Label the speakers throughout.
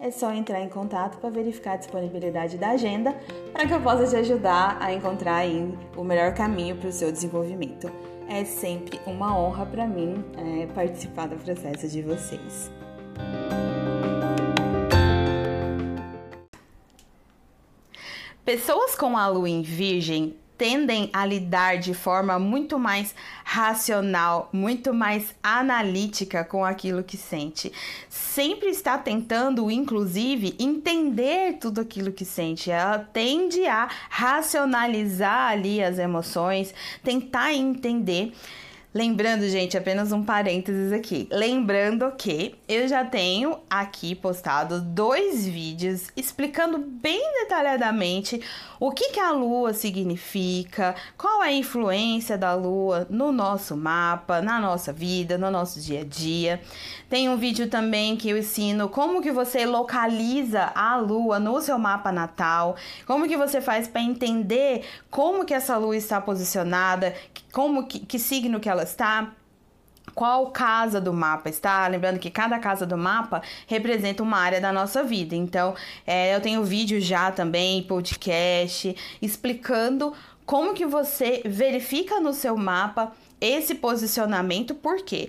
Speaker 1: é só entrar em contato para verificar a disponibilidade da agenda para que eu possa te ajudar a encontrar o melhor caminho para o seu desenvolvimento. É sempre uma honra para mim é, participar do processo de vocês.
Speaker 2: Pessoas com a lua em virgem tendem a lidar de forma muito mais racional, muito mais analítica com aquilo que sente. Sempre está tentando, inclusive, entender tudo aquilo que sente. Ela tende a racionalizar ali as emoções, tentar entender. Lembrando, gente, apenas um parênteses aqui. Lembrando que eu já tenho aqui postado dois vídeos explicando bem detalhadamente o que, que a lua significa, qual é a influência da lua no nosso mapa, na nossa vida, no nosso dia a dia. Tem um vídeo também que eu ensino como que você localiza a lua no seu mapa natal, como que você faz para entender como que essa lua está posicionada, como que, que signo que ela está, qual casa do mapa está. Lembrando que cada casa do mapa representa uma área da nossa vida. Então, é, eu tenho vídeo já também, podcast, explicando como que você verifica no seu mapa esse posicionamento, por quê?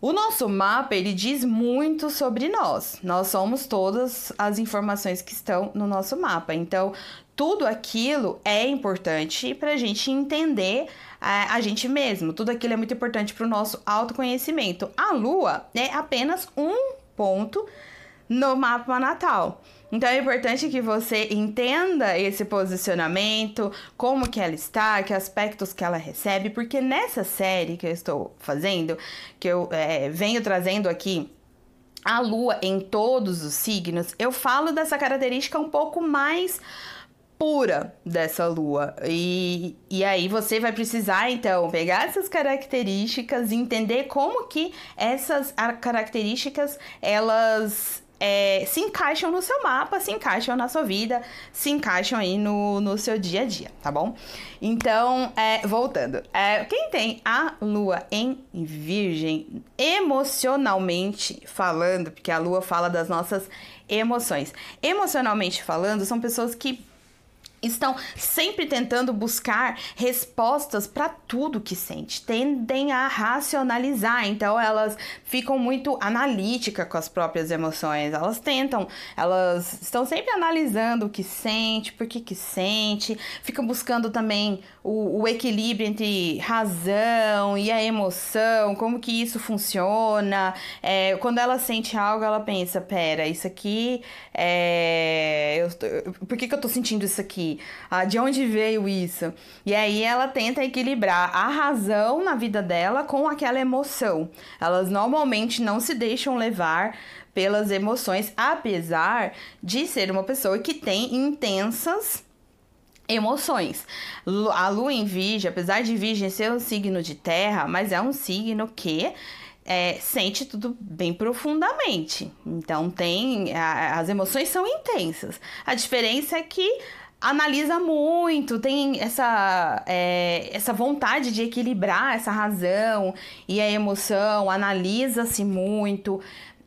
Speaker 2: O nosso mapa, ele diz muito sobre nós. Nós somos todas as informações que estão no nosso mapa. Então, tudo aquilo é importante para a gente entender a, a, gente mesmo. Tudo aquilo é muito importante para o nosso autoconhecimento. A Lua é apenas um ponto no mapa natal. Então é importante que você entenda esse posicionamento, como que ela está, que aspectos que ela recebe, porque nessa série que eu estou fazendo, que eu é, venho trazendo aqui a lua em todos os signos, eu falo dessa característica um pouco mais pura dessa lua. E, e aí você vai precisar, então, pegar essas características entender como que essas características, elas é, se encaixam no seu mapa, se encaixam na sua vida, se encaixam aí no, no seu dia a dia, tá bom? Então, é, voltando, é, quem tem a lua em virgem, emocionalmente falando, porque a lua fala das nossas emoções, emocionalmente falando, são pessoas que estão sempre tentando buscar respostas para tudo que sente, tendem a racionalizar, então elas ficam muito analíticas com as próprias emoções, elas tentam, elas estão sempre analisando o que sente, por que que sente, ficam buscando também o, o equilíbrio entre razão e a emoção, como que isso funciona, é, quando ela sente algo, ela pensa, pera, isso aqui, é, eu, por que que eu tô sentindo isso aqui? Ah, de onde veio isso? E aí ela tenta equilibrar a razão na vida dela com aquela emoção. Elas normalmente não se deixam levar pelas emoções, apesar de ser uma pessoa que tem intensas emoções. A lua em virgem, apesar de virgem ser um signo de terra, mas é um signo que é, sente tudo bem profundamente. Então tem. A, as emoções são intensas. A diferença é que analisa muito, tem essa, é, essa vontade de equilibrar essa razão e a emoção, analisa-se muito,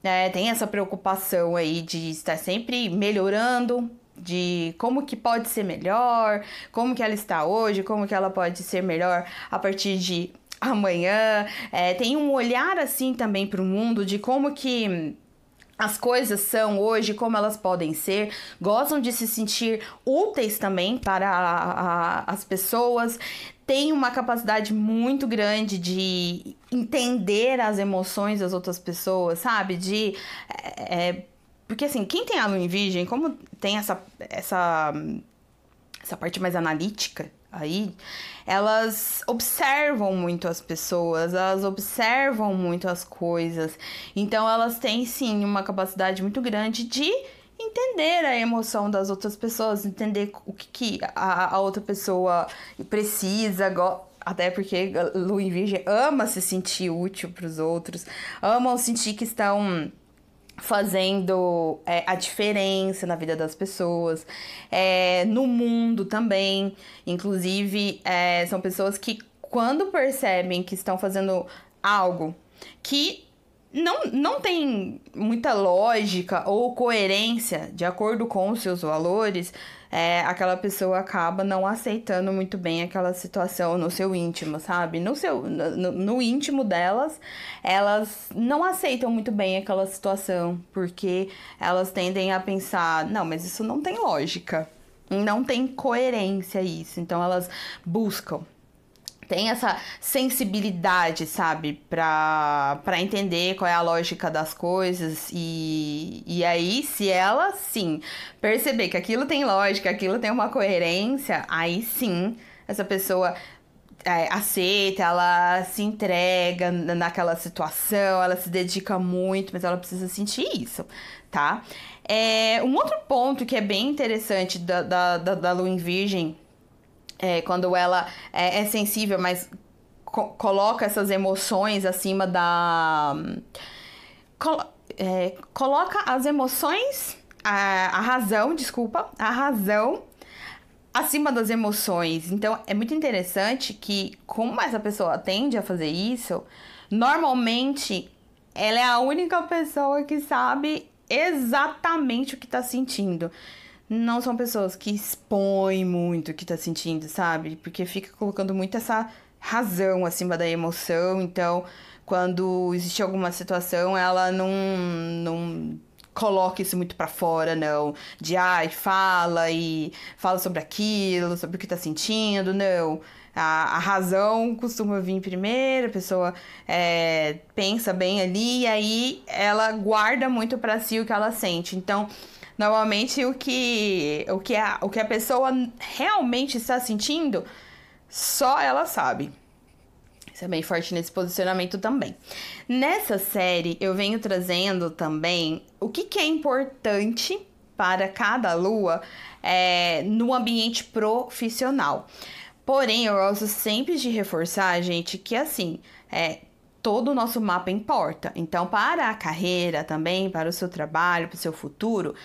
Speaker 2: é, tem essa preocupação aí de estar sempre melhorando, de como que pode ser melhor, como que ela está hoje, como que ela pode ser melhor a partir de amanhã. É, tem um olhar assim também para o mundo de como que as coisas são hoje como elas podem ser, gostam de se sentir úteis também para a, a, as pessoas, têm uma capacidade muito grande de entender as emoções das outras pessoas, sabe? De. É, é porque assim, quem tem a lua em virgem, como tem essa, essa, essa parte mais analítica aí, elas observam muito as pessoas, elas observam muito as coisas. Então elas têm sim uma capacidade muito grande de entender a emoção das outras pessoas, entender o que, que a, a outra pessoa precisa, até porque em Virgem ama se sentir útil para os outros, amam sentir que estão fazendo é, a diferença na vida das pessoas, é, no mundo também. Inclusive, é, são pessoas que, quando percebem que estão fazendo algo que não, não tem muita lógica ou coerência de acordo com os seus valores, é, aquela pessoa acaba não aceitando muito bem aquela situação no seu íntimo, sabe? No, seu, no, no íntimo delas, elas não aceitam muito bem aquela situação, porque elas tendem a pensar: não, mas isso não tem lógica, não tem coerência isso. Então elas buscam tem essa sensibilidade, sabe, pra, pra entender qual é a lógica das coisas. E, e aí, se ela sim perceber que aquilo tem lógica, aquilo tem uma coerência, aí sim essa pessoa é, aceita, ela se entrega naquela situação, ela se dedica muito, mas ela precisa sentir isso, tá? É, um outro ponto que é bem interessante da, da, da, da Lua em Virgem é, quando ela é, é sensível, mas co coloca essas emoções acima da. É, coloca as emoções, a, a razão, desculpa, a razão acima das emoções. Então é muito interessante que, como essa pessoa tende a fazer isso, normalmente ela é a única pessoa que sabe exatamente o que está sentindo não são pessoas que expõem muito o que tá sentindo, sabe? Porque fica colocando muito essa razão acima da emoção. Então, quando existe alguma situação, ela não, não coloca isso muito para fora, não. De ai, fala e fala sobre aquilo, sobre o que tá sentindo, não. A, a razão costuma vir primeiro, a pessoa é, pensa bem ali e aí ela guarda muito para si o que ela sente. Então, Normalmente o que, o que, a, o que a pessoa realmente está sentindo, só ela sabe. Isso é bem forte nesse posicionamento também. Nessa série, eu venho trazendo também o que, que é importante para cada lua é, no ambiente profissional. Porém, eu gosto sempre de reforçar, gente, que assim, é, todo o nosso mapa importa. Então, para a carreira também, para o seu trabalho, para o seu futuro,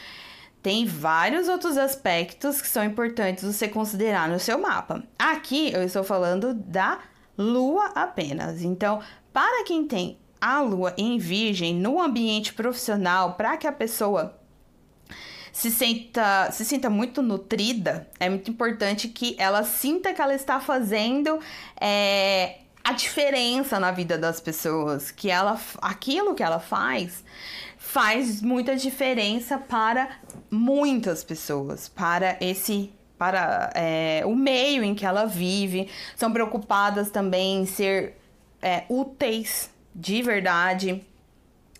Speaker 2: tem vários outros aspectos que são importantes você considerar no seu mapa. Aqui eu estou falando da lua apenas. Então, para quem tem a lua em virgem no ambiente profissional, para que a pessoa se sinta, se sinta muito nutrida, é muito importante que ela sinta que ela está fazendo é, a diferença na vida das pessoas, que ela aquilo que ela faz faz muita diferença para muitas pessoas, para esse para é, o meio em que ela vive, são preocupadas também em ser é, úteis de verdade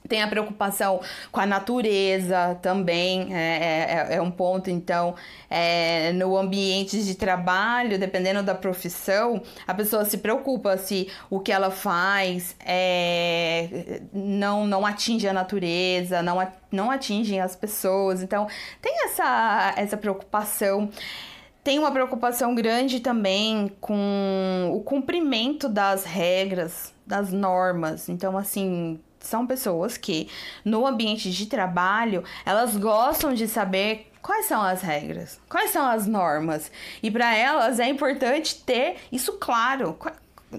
Speaker 2: tem a preocupação com a natureza também, é, é, é um ponto. Então, é, no ambiente de trabalho, dependendo da profissão, a pessoa se preocupa se o que ela faz é, não, não atinge a natureza, não, não atinge as pessoas. Então, tem essa, essa preocupação. Tem uma preocupação grande também com o cumprimento das regras, das normas. Então, assim, são pessoas que no ambiente de trabalho, elas gostam de saber quais são as regras, quais são as normas. E para elas é importante ter isso claro.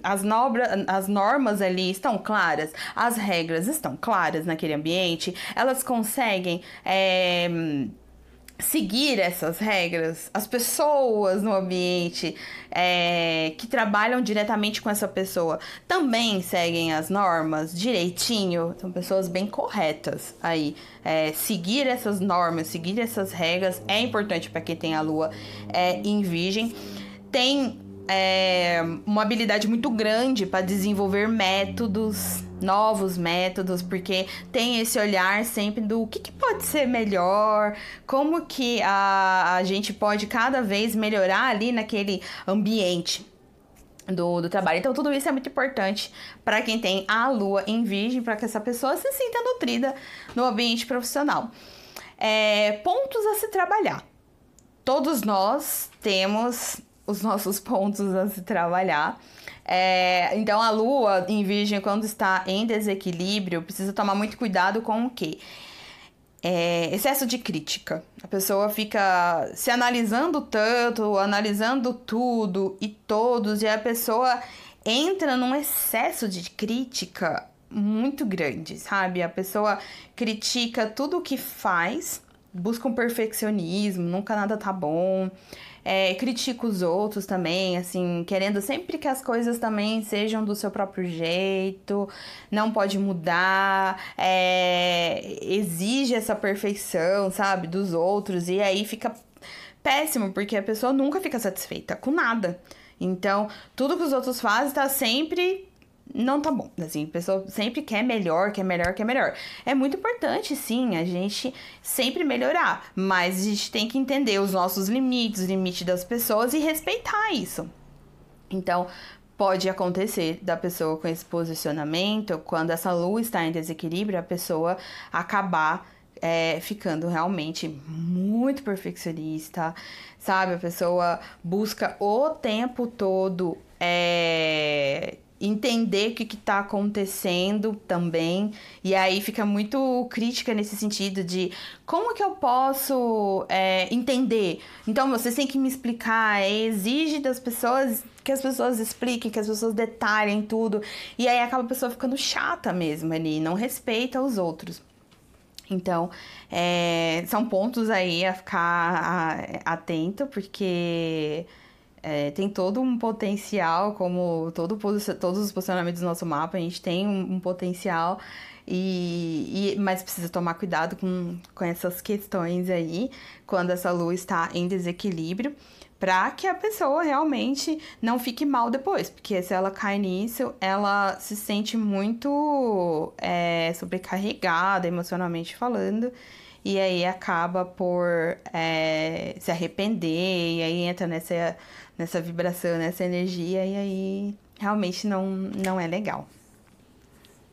Speaker 2: As, nobra, as normas ali estão claras, as regras estão claras naquele ambiente, elas conseguem. É, seguir essas regras, as pessoas no ambiente é, que trabalham diretamente com essa pessoa também seguem as normas direitinho, são pessoas bem corretas aí. É, seguir essas normas, seguir essas regras é importante para quem tem a lua é, em virgem. Tem é, uma habilidade muito grande para desenvolver métodos, novos métodos, porque tem esse olhar sempre do que, que pode ser melhor, como que a, a gente pode cada vez melhorar ali naquele ambiente. Do, do trabalho. Então, tudo isso é muito importante para quem tem a lua em virgem, para que essa pessoa se sinta nutrida no ambiente profissional. É, pontos a se trabalhar. Todos nós temos os nossos pontos a se trabalhar. É, então a lua em virgem, quando está em desequilíbrio, precisa tomar muito cuidado com o quê? É, excesso de crítica. A pessoa fica se analisando tanto, analisando tudo e todos, e a pessoa entra num excesso de crítica muito grande, sabe? A pessoa critica tudo o que faz, busca um perfeccionismo, nunca nada tá bom é, critica os outros também, assim, querendo sempre que as coisas também sejam do seu próprio jeito, não pode mudar, é, exige essa perfeição, sabe, dos outros, e aí fica péssimo, porque a pessoa nunca fica satisfeita com nada. Então, tudo que os outros fazem tá sempre não tá bom. Assim, a pessoa sempre quer melhor, quer melhor, quer melhor. É muito importante, sim, a gente sempre melhorar, mas a gente tem que entender os nossos limites, os limites das pessoas e respeitar isso. Então, pode acontecer da pessoa com esse posicionamento, quando essa lua está em desequilíbrio, a pessoa acabar é, ficando realmente muito perfeccionista, sabe? A pessoa busca o tempo todo é, entender o que está acontecendo também. E aí fica muito crítica nesse sentido de como que eu posso é, entender? Então você tem que me explicar, é, exige das pessoas que as pessoas expliquem, que as pessoas detalhem tudo. E aí acaba a pessoa ficando chata mesmo ali, não respeita os outros. Então, é, são pontos aí a ficar atento, porque é, tem todo um potencial, como todo, todos os posicionamentos do nosso mapa, a gente tem um, um potencial, e, e, mas precisa tomar cuidado com, com essas questões aí, quando essa lua está em desequilíbrio, para que a pessoa realmente não fique mal depois, porque se ela cai nisso, ela se sente muito é, sobrecarregada emocionalmente falando, e aí acaba por é, se arrepender, e aí entra nessa nessa vibração, nessa energia, e aí realmente não, não é legal.